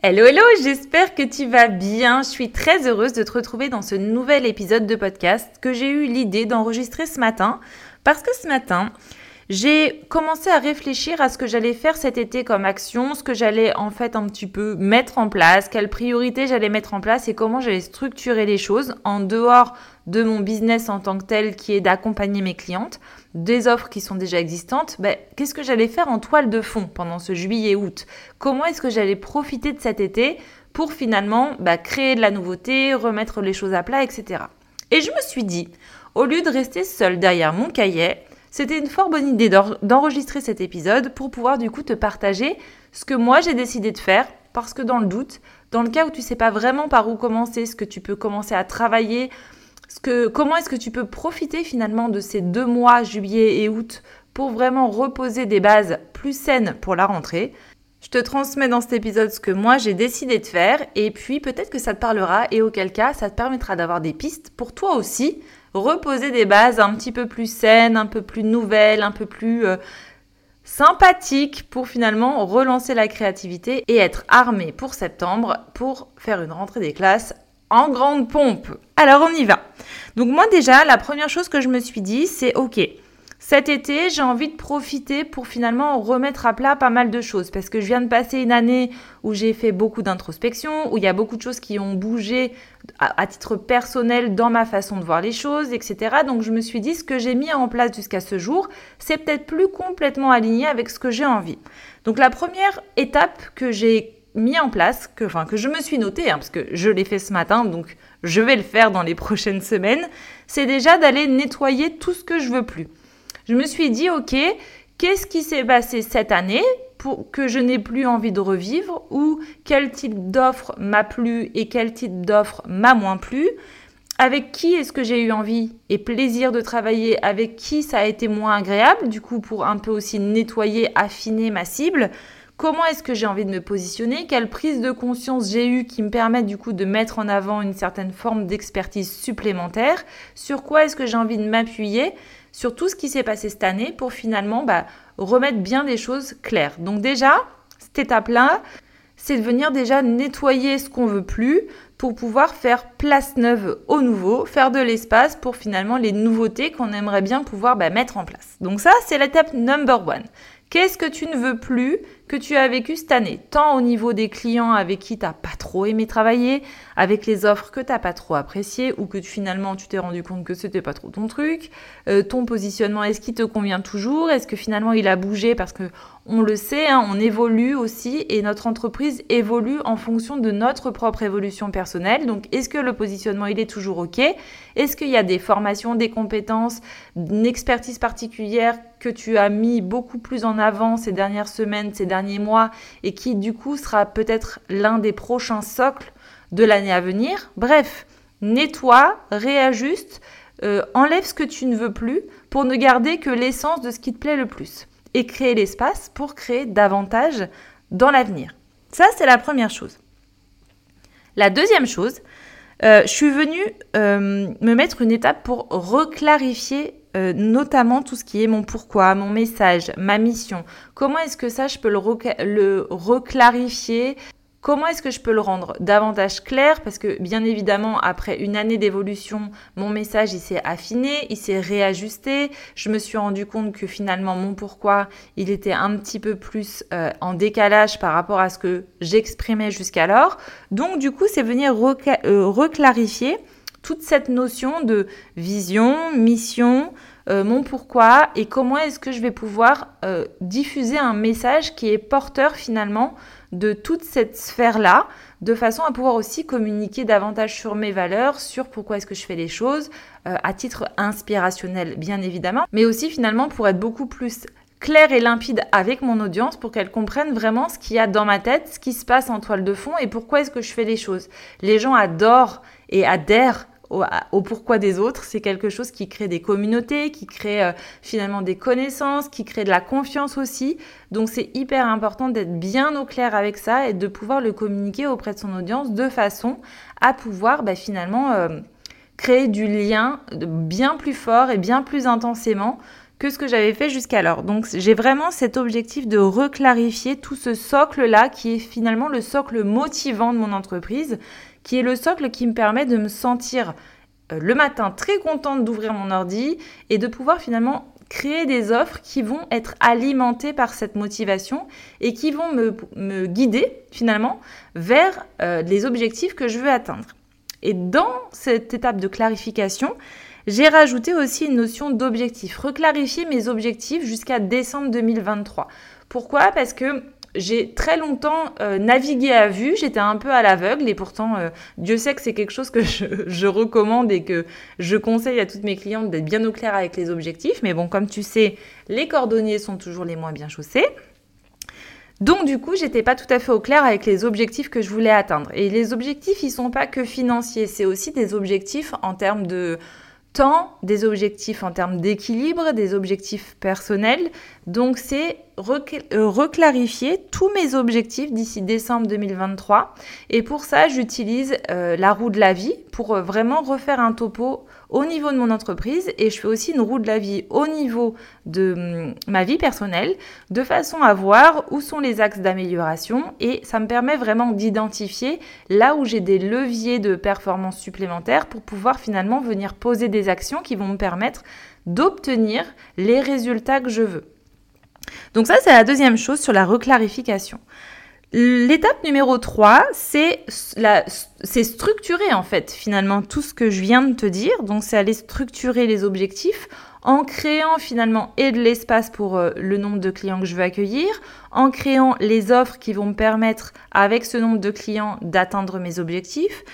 Hello hello, j'espère que tu vas bien. Je suis très heureuse de te retrouver dans ce nouvel épisode de podcast que j'ai eu l'idée d'enregistrer ce matin parce que ce matin, j'ai commencé à réfléchir à ce que j'allais faire cet été comme action, ce que j'allais en fait un petit peu mettre en place, quelles priorités j'allais mettre en place et comment j'allais structurer les choses en dehors de mon business en tant que tel qui est d'accompagner mes clientes, des offres qui sont déjà existantes, ben, qu'est-ce que j'allais faire en toile de fond pendant ce juillet-août Comment est-ce que j'allais profiter de cet été pour finalement ben, créer de la nouveauté, remettre les choses à plat, etc. Et je me suis dit, au lieu de rester seule derrière mon cahier, c'était une fort bonne idée d'enregistrer cet épisode pour pouvoir du coup te partager ce que moi j'ai décidé de faire parce que dans le doute, dans le cas où tu sais pas vraiment par où commencer, ce que tu peux commencer à travailler, comment est-ce que tu peux profiter finalement de ces deux mois, juillet et août, pour vraiment reposer des bases plus saines pour la rentrée? Je te transmets dans cet épisode ce que moi j'ai décidé de faire et puis peut-être que ça te parlera et auquel cas ça te permettra d'avoir des pistes pour toi aussi reposer des bases un petit peu plus saines, un peu plus nouvelles, un peu plus euh, sympathiques pour finalement relancer la créativité et être armé pour septembre pour faire une rentrée des classes en grande pompe. Alors on y va. Donc moi déjà, la première chose que je me suis dit, c'est ok. Cet été, j'ai envie de profiter pour finalement remettre à plat pas mal de choses parce que je viens de passer une année où j'ai fait beaucoup d'introspection, où il y a beaucoup de choses qui ont bougé à, titre personnel dans ma façon de voir les choses, etc. Donc je me suis dit ce que j'ai mis en place jusqu'à ce jour, c'est peut-être plus complètement aligné avec ce que j'ai envie. Donc la première étape que j'ai mis en place, que, enfin, que je me suis noté, hein, parce que je l'ai fait ce matin, donc je vais le faire dans les prochaines semaines, c'est déjà d'aller nettoyer tout ce que je veux plus. Je me suis dit, ok, qu'est-ce qui s'est passé cette année pour que je n'ai plus envie de revivre ou quel type d'offre m'a plu et quel type d'offre m'a moins plu? Avec qui est-ce que j'ai eu envie et plaisir de travailler, avec qui ça a été moins agréable, du coup pour un peu aussi nettoyer, affiner ma cible, comment est-ce que j'ai envie de me positionner, quelle prise de conscience j'ai eue qui me permet du coup de mettre en avant une certaine forme d'expertise supplémentaire, sur quoi est-ce que j'ai envie de m'appuyer, sur tout ce qui s'est passé cette année pour finalement bah, remettre bien des choses claires. Donc déjà, cette étape-là, c'est de venir déjà nettoyer ce qu'on veut plus pour pouvoir faire place neuve au nouveau, faire de l'espace pour finalement les nouveautés qu'on aimerait bien pouvoir bah, mettre en place. Donc ça, c'est l'étape number one. Qu'est-ce que tu ne veux plus que tu as vécu cette année, tant au niveau des clients avec qui tu n'as pas trop aimé travailler, avec les offres que tu n'as pas trop appréciées ou que finalement tu t'es rendu compte que c'était pas trop ton truc, euh, ton positionnement, est-ce qu'il te convient toujours, est-ce que finalement il a bougé? Parce que on le sait, hein, on évolue aussi et notre entreprise évolue en fonction de notre propre évolution personnelle. Donc est-ce que le positionnement il est toujours OK? Est-ce qu'il y a des formations, des compétences, une expertise particulière que tu as mis beaucoup plus en avant ces dernières semaines, ces dernières mois et qui du coup sera peut-être l'un des prochains socles de l'année à venir. Bref, nettoie, réajuste, euh, enlève ce que tu ne veux plus pour ne garder que l'essence de ce qui te plaît le plus et créer l'espace pour créer davantage dans l'avenir. Ça, c'est la première chose. La deuxième chose, euh, je suis venue euh, me mettre une étape pour reclarifier euh, notamment tout ce qui est mon pourquoi, mon message, ma mission. Comment est-ce que ça, je peux le, reclarifier? Comment est-ce que je peux le rendre davantage clair? Parce que bien évidemment, après une année d'évolution, mon message il s'est affiné, il s'est réajusté. Je me suis rendu compte que finalement mon pourquoi il était un petit peu plus euh, en décalage par rapport à ce que j'exprimais jusqu'alors. Donc du coup, c'est venir euh, reclarifier toute cette notion de vision, mission, euh, mon pourquoi et comment est-ce que je vais pouvoir diffuser un message qui est porteur finalement de toute cette sphère-là, de façon à pouvoir aussi communiquer davantage sur mes valeurs, sur pourquoi est-ce que je fais les choses, euh, à titre inspirationnel bien évidemment, mais aussi finalement pour être beaucoup plus clair et limpide avec mon audience pour qu'elle comprenne vraiment ce qu'il y a dans ma tête, ce qui se passe en toile de fond et pourquoi est-ce que je fais les choses. Les gens adorent et adhèrent au, pourquoi des autres. C'est quelque chose qui crée des communautés, qui crée euh, finalement des connaissances, qui crée de la confiance aussi. Donc c'est hyper important d'être bien au clair avec ça et de pouvoir le communiquer auprès de son audience de façon à pouvoir bah, finalement euh, créer du lien bien plus fort et bien plus intensément que ce que j'avais fait jusqu'alors. Donc j'ai vraiment cet objectif de reclarifier tout ce socle-là qui est finalement le socle motivant de mon entreprise qui est le socle qui me permet de me sentir euh, le matin très contente d'ouvrir mon ordi et de pouvoir finalement créer des offres qui vont être alimentées par cette motivation et qui vont me, guider finalement vers euh, les objectifs que je veux atteindre. Et dans cette étape de clarification, j'ai rajouté aussi une notion d'objectif, reclarifier mes objectifs jusqu'à décembre 2023. Pourquoi? Parce que j'ai très longtemps euh, navigué à vue, j'étais un peu à l'aveugle et pourtant euh, Dieu sait que c'est quelque chose que je, recommande et que je conseille à toutes mes clientes d'être bien au clair avec les objectifs. Mais bon, comme tu sais, les cordonniers sont toujours les moins bien chaussés. Donc du coup, j'étais pas tout à fait au clair avec les objectifs que je voulais atteindre. Et les objectifs, ils sont pas que financiers, c'est aussi des objectifs en termes de temps, des objectifs en termes d'équilibre, des objectifs personnels. Donc c'est euh, reclarifier tous mes objectifs d'ici décembre 2023. Et pour ça, j'utilise euh, la roue de la vie pour euh, vraiment refaire un topo au niveau de mon entreprise et je fais aussi une roue de la vie au niveau de hum, ma vie personnelle de façon à voir où sont les axes d'amélioration et ça me permet vraiment d'identifier là où j'ai des leviers de performance supplémentaires pour pouvoir finalement venir poser des actions qui vont me permettre d'obtenir les résultats que je veux. Donc ça, c'est la deuxième chose sur la reclarification. L'étape numéro 3, c'est structurer en fait finalement tout ce que je viens de te dire. Donc c'est aller structurer les objectifs en créant finalement et de l'espace pour euh, le nombre de clients que je veux accueillir, en créant les offres qui vont me permettre avec ce nombre de clients d'atteindre mes objectifs,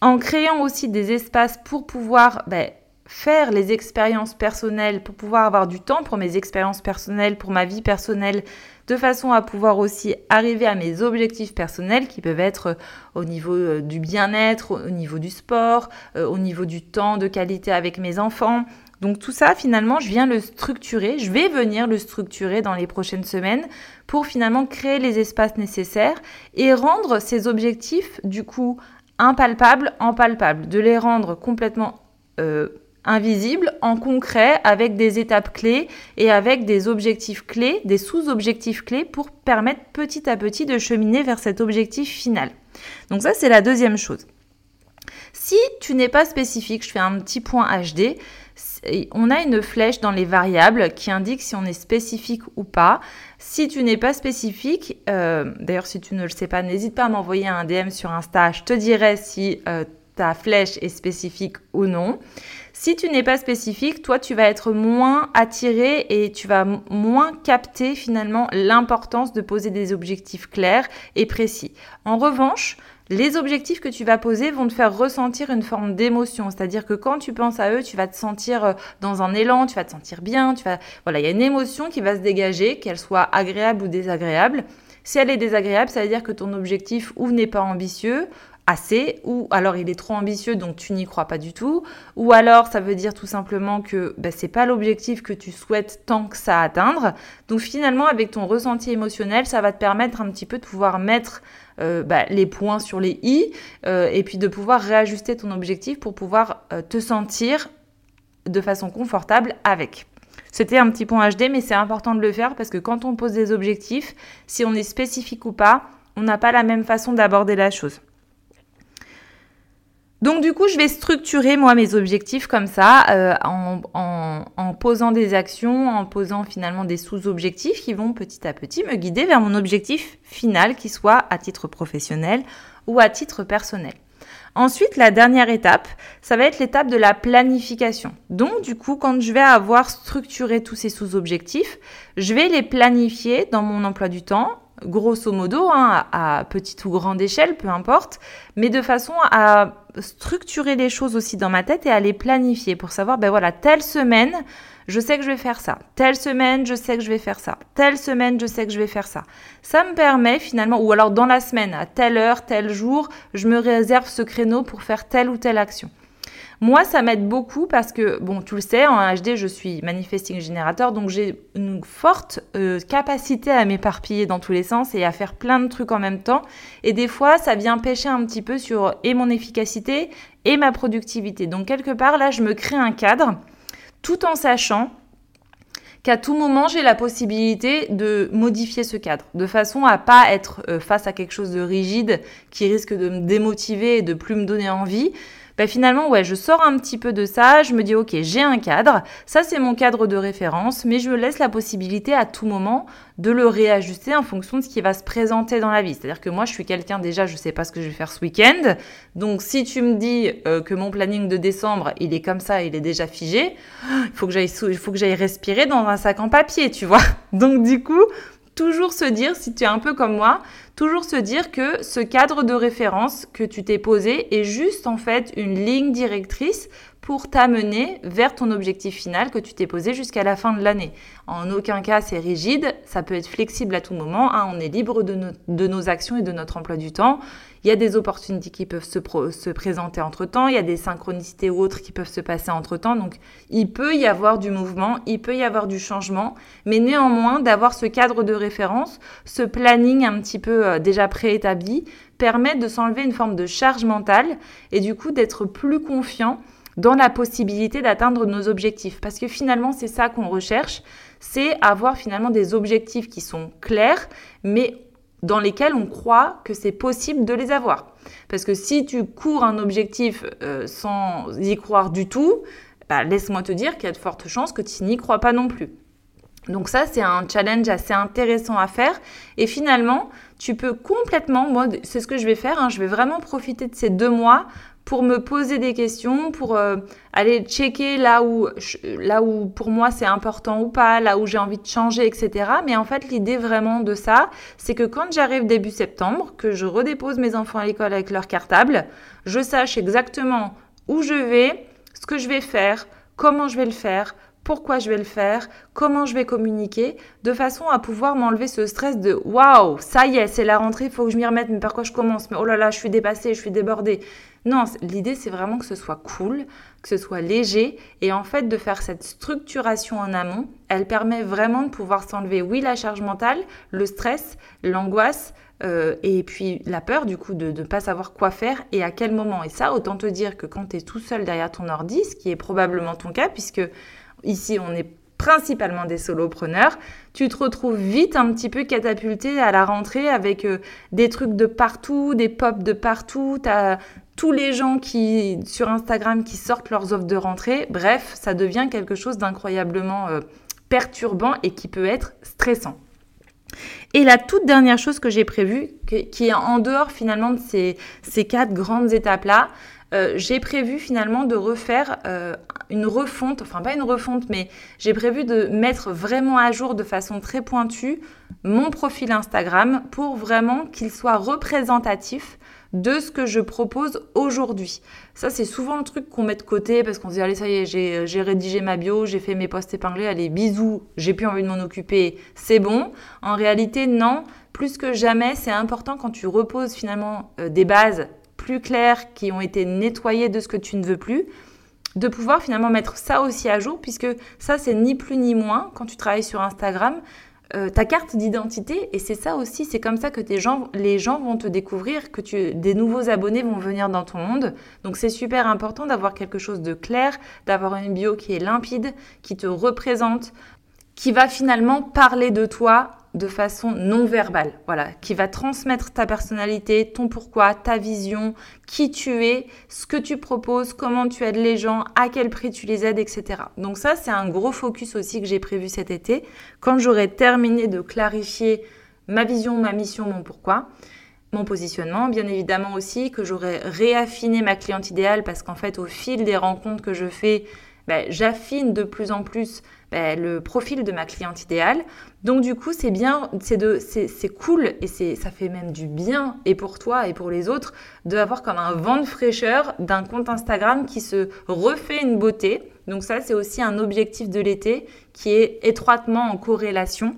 en créant aussi des espaces pour pouvoir ben, faire les expériences personnelles, pour pouvoir avoir du temps pour mes expériences personnelles, pour ma vie personnelle, de façon à pouvoir aussi arriver à mes objectifs personnels qui peuvent être euh, au niveau euh, du bien-être, au niveau du sport, euh, au niveau du temps de qualité avec mes enfants. Donc tout ça, finalement, je viens le structurer, je vais venir le structurer dans les prochaines semaines pour finalement créer les espaces nécessaires et rendre ces objectifs, du coup, impalpables, en palpables, de les rendre complètement invisible en concret avec des étapes clés et avec des objectifs clés, des sous-objectifs clés pour permettre petit à petit de cheminer vers cet objectif final. Donc ça, c'est la deuxième chose. Si tu n'es pas spécifique, je fais un petit point HD, on a une flèche dans les variables qui indique si on est spécifique ou pas. Si tu n'es pas spécifique, euh, d'ailleurs si tu ne le sais pas, n'hésite pas à m'envoyer un DM sur Insta, je te dirai si euh, flèche est spécifique ou non. Si tu n'es pas spécifique, toi, tu vas être moins attiré et tu vas moins capter finalement l'importance de poser des objectifs clairs et précis. En revanche, les objectifs que tu vas poser vont te faire ressentir une forme d'émotion, c'est-à-dire que quand tu penses à eux, tu vas te sentir euh, dans un élan, tu vas te sentir bien, tu vas voilà, il y a une émotion qui va se dégager, qu'elle soit agréable ou désagréable. Si elle est désagréable, ça veut dire que ton objectif ou n'est pas ambitieux, assez, ou alors il est trop ambitieux donc tu n'y crois pas du tout, ou alors ça veut dire tout simplement que ben, c'est pas l'objectif que tu souhaites tant que ça atteindre. Donc finalement avec ton ressenti émotionnel, ça va te permettre un petit peu de pouvoir mettre euh, ben, les points sur les i euh, et puis de pouvoir réajuster ton objectif pour pouvoir euh, te sentir de façon confortable avec. C'était un petit point HD, mais c'est important de le faire parce que quand on pose des objectifs, si on est spécifique ou pas, on n'a pas la même façon d'aborder la chose. Donc du coup, je vais structurer moi mes objectifs comme ça, euh, en, en, posant des actions, en posant finalement des sous-objectifs qui vont petit à petit me guider vers mon objectif final, qui soit à titre professionnel ou à titre personnel. Ensuite, la dernière étape, ça va être l'étape de la planification. Donc, du coup, quand je vais avoir structuré tous ces sous-objectifs, je vais les planifier dans mon emploi du temps grosso modo, hein, à petite ou grande échelle, peu importe, mais de façon à structurer les choses aussi dans ma tête et à les planifier pour savoir, ben voilà, telle semaine, je sais que je vais faire ça. Telle semaine, je sais que je vais faire ça. Telle semaine, je sais que je vais faire ça. Ça me permet finalement, ou alors dans la semaine, à telle heure, tel jour, je me réserve ce créneau pour faire telle ou telle action. Moi, ça m'aide beaucoup parce que, bon, tu le sais, en HD, je suis manifesting générateur, donc j'ai une forte euh, capacité à m'éparpiller dans tous les sens et à faire plein de trucs en même temps. Et des fois, ça vient pêcher un petit peu sur et mon efficacité et ma productivité. Donc, quelque part, là, je me crée un cadre tout en sachant qu'à tout moment, j'ai la possibilité de modifier ce cadre, de façon à pas être euh, face à quelque chose de rigide qui risque de me démotiver et de plus me donner envie, bah, finalement, ouais, je sors un petit peu de ça, je me dis, ok, j'ai un cadre, ça c'est mon cadre de référence, mais je laisse la possibilité à tout moment de le réajuster en fonction de ce qui va se présenter dans la vie. C'est-à-dire que moi, je suis quelqu'un déjà, je sais pas ce que je vais faire ce week-end, donc si tu me dis euh, que mon planning de décembre, il est comme ça, il est déjà figé, il faut que j'aille respirer dans un sac en papier, tu vois. Donc du coup, toujours se dire, si tu es un peu comme moi, toujours se dire que ce cadre de référence que tu t'es posé est juste en fait une ligne directrice pour t'amener vers ton objectif final que tu t'es posé jusqu'à la fin de l'année. En aucun cas c'est rigide, ça peut être flexible à tout moment, hein. on est libre de, nos actions et de notre emploi du temps. Il y a des opportunités qui peuvent se, se présenter entre-temps, il y a des synchronicités ou autres qui peuvent se passer entre-temps. Donc, il peut y avoir du mouvement, il peut y avoir du changement, mais néanmoins, d'avoir ce cadre de référence, ce planning un petit peu euh, déjà préétabli, permet de s'enlever une forme de charge mentale et du coup d'être plus confiant dans la possibilité d'atteindre nos objectifs. Parce que finalement, c'est ça qu'on recherche, c'est avoir finalement des objectifs qui sont clairs, mais dans lesquels on croit que c'est possible de les avoir. Parce que si tu cours un objectif euh, sans y croire du tout, bah, laisse-moi te dire qu'il y a de fortes chances que tu n'y crois pas non plus. Donc ça, c'est un challenge assez intéressant à faire. Et finalement, tu peux complètement, moi, c'est ce que je vais faire, hein, je vais vraiment profiter de ces deux mois pour me poser des questions, pour euh, aller checker là où, là où pour moi c'est important ou pas, là où j'ai envie de changer, etc. Mais en fait, l'idée vraiment de ça, c'est que quand j'arrive début septembre, que je redépose mes enfants à l'école avec leur cartable, je sache exactement où je vais, ce que je vais faire, comment je vais le faire, pourquoi je vais le faire, comment je vais communiquer, de façon à pouvoir m'enlever ce stress de waouh, ça y est, c'est la rentrée, il faut que je m'y remette, mais par quoi je commence, mais oh là là, je suis dépassée, je suis débordée. Non, l'idée c'est vraiment que ce soit cool, que ce soit léger, et en fait de faire cette structuration en amont, elle permet vraiment de pouvoir s'enlever, oui, la charge mentale, le stress, l'angoisse, euh, et puis la peur du coup de ne pas savoir quoi faire et à quel moment. Et ça, autant te dire que quand tu es tout seul derrière ton ordi, ce qui est probablement ton cas, puisque Ici, on est principalement des solopreneurs, tu te retrouves vite un petit peu catapulté à la rentrée avec euh, des trucs de partout, des pops de partout, tu as tous les gens qui sur Instagram qui sortent leurs offres de rentrée. Bref, ça devient quelque chose d'incroyablement euh, perturbant et qui peut être stressant. Et la toute dernière chose que j'ai prévue, qui est en dehors finalement de ces, ces quatre grandes étapes-là, euh, j'ai prévu finalement de refaire euh, une refonte, enfin pas une refonte, mais j'ai prévu de mettre vraiment à jour de façon très pointue mon profil Instagram pour vraiment qu'il soit représentatif de ce que je propose aujourd'hui. Ça, c'est souvent le truc qu'on met de côté parce qu'on se dit, allez, ça y est, j'ai rédigé ma bio, j'ai fait mes posts épinglés, allez, bisous, j'ai plus envie de m'en occuper, c'est bon. En réalité, non. Plus que jamais, c'est important quand tu reposes finalement euh, des bases plus claires, qui ont été nettoyées de ce que tu ne veux plus, de pouvoir finalement mettre ça aussi à jour, puisque ça, c'est ni plus ni moins, quand tu travailles sur Instagram, euh, ta carte d'identité, et c'est ça aussi, c'est comme ça que tes gens, les gens vont te découvrir, que des nouveaux abonnés vont venir dans ton monde. Donc c'est super important d'avoir quelque chose de clair, d'avoir une bio qui est limpide, qui te représente, qui va finalement parler de toi de façon non verbale, voilà, qui va transmettre ta personnalité, ton pourquoi, ta vision, qui tu es, ce que tu proposes, comment tu aides les gens, à quel prix tu les aides, etc. Donc ça, c'est un gros focus aussi que j'ai prévu cet été. Quand j'aurai terminé de clarifier ma vision, ma mission, mon pourquoi, mon positionnement, bien évidemment aussi, que j'aurai réaffiné ma cliente idéale parce qu'en fait, au fil des rencontres que je fais, ben, j'affine de plus en plus ben, le profil de ma cliente idéale. Donc du coup, c'est bien, c'est cool et ça fait même du bien et pour toi et pour les autres d'avoir comme un vent de fraîcheur d'un compte Instagram qui se refait une beauté. Donc ça, c'est aussi un objectif de l'été qui est étroitement en corrélation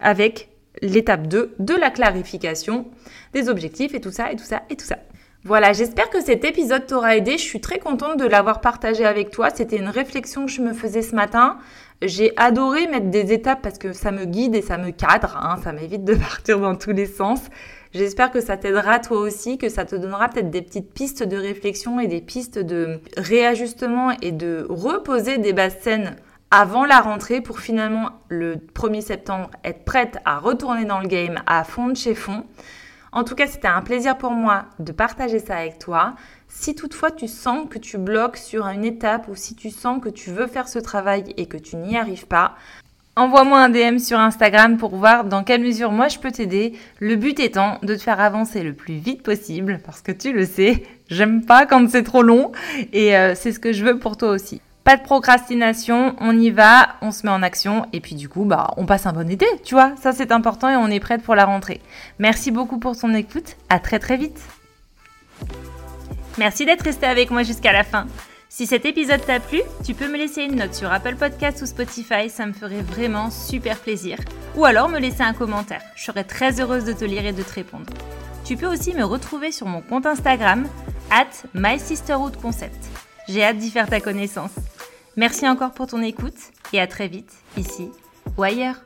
avec l'étape 2 de la clarification des objectifs et tout ça et tout ça et tout ça. Voilà, j'espère que cet épisode t'aura aidé. Je suis très contente de l'avoir partagé avec toi. C'était une réflexion que je me faisais ce matin. J'ai adoré mettre des étapes parce que ça me guide et ça me cadre. Hein. ça m'évite de partir dans tous les sens. J'espère que ça t'aidera toi aussi, que ça te donnera peut-être des petites pistes de réflexion et des pistes de réajustement et de reposer des bases saines avant la rentrée pour finalement le 1er septembre être prête à retourner dans le game à fond de chez fond. En tout cas, c'était un plaisir pour moi de partager ça avec toi. Si toutefois tu sens que tu bloques sur une étape ou si tu sens que tu veux faire ce travail et que tu n'y arrives pas, envoie-moi un DM sur Instagram pour voir dans quelle mesure moi je peux t'aider. Le but étant de te faire avancer le plus vite possible parce que tu le sais, j'aime pas quand c'est trop long et euh, c'est ce que je veux pour toi aussi. Pas de procrastination, on y va, on se met en action et puis du coup, bah, on passe un bon été, tu vois. Ça c'est important et on est prête pour la rentrée. Merci beaucoup pour ton écoute. À très très vite. Merci d'être resté avec moi jusqu'à la fin. Si cet épisode t'a plu, tu peux me laisser une note sur Apple Podcasts ou Spotify, ça me ferait vraiment super plaisir. Ou alors me laisser un commentaire, je serais très heureuse de te lire et de te répondre. Tu peux aussi me retrouver sur mon compte Instagram, at MySisterhoodConcept. J'ai hâte d'y faire ta connaissance. Merci encore pour ton écoute et à très vite, ici ou ailleurs.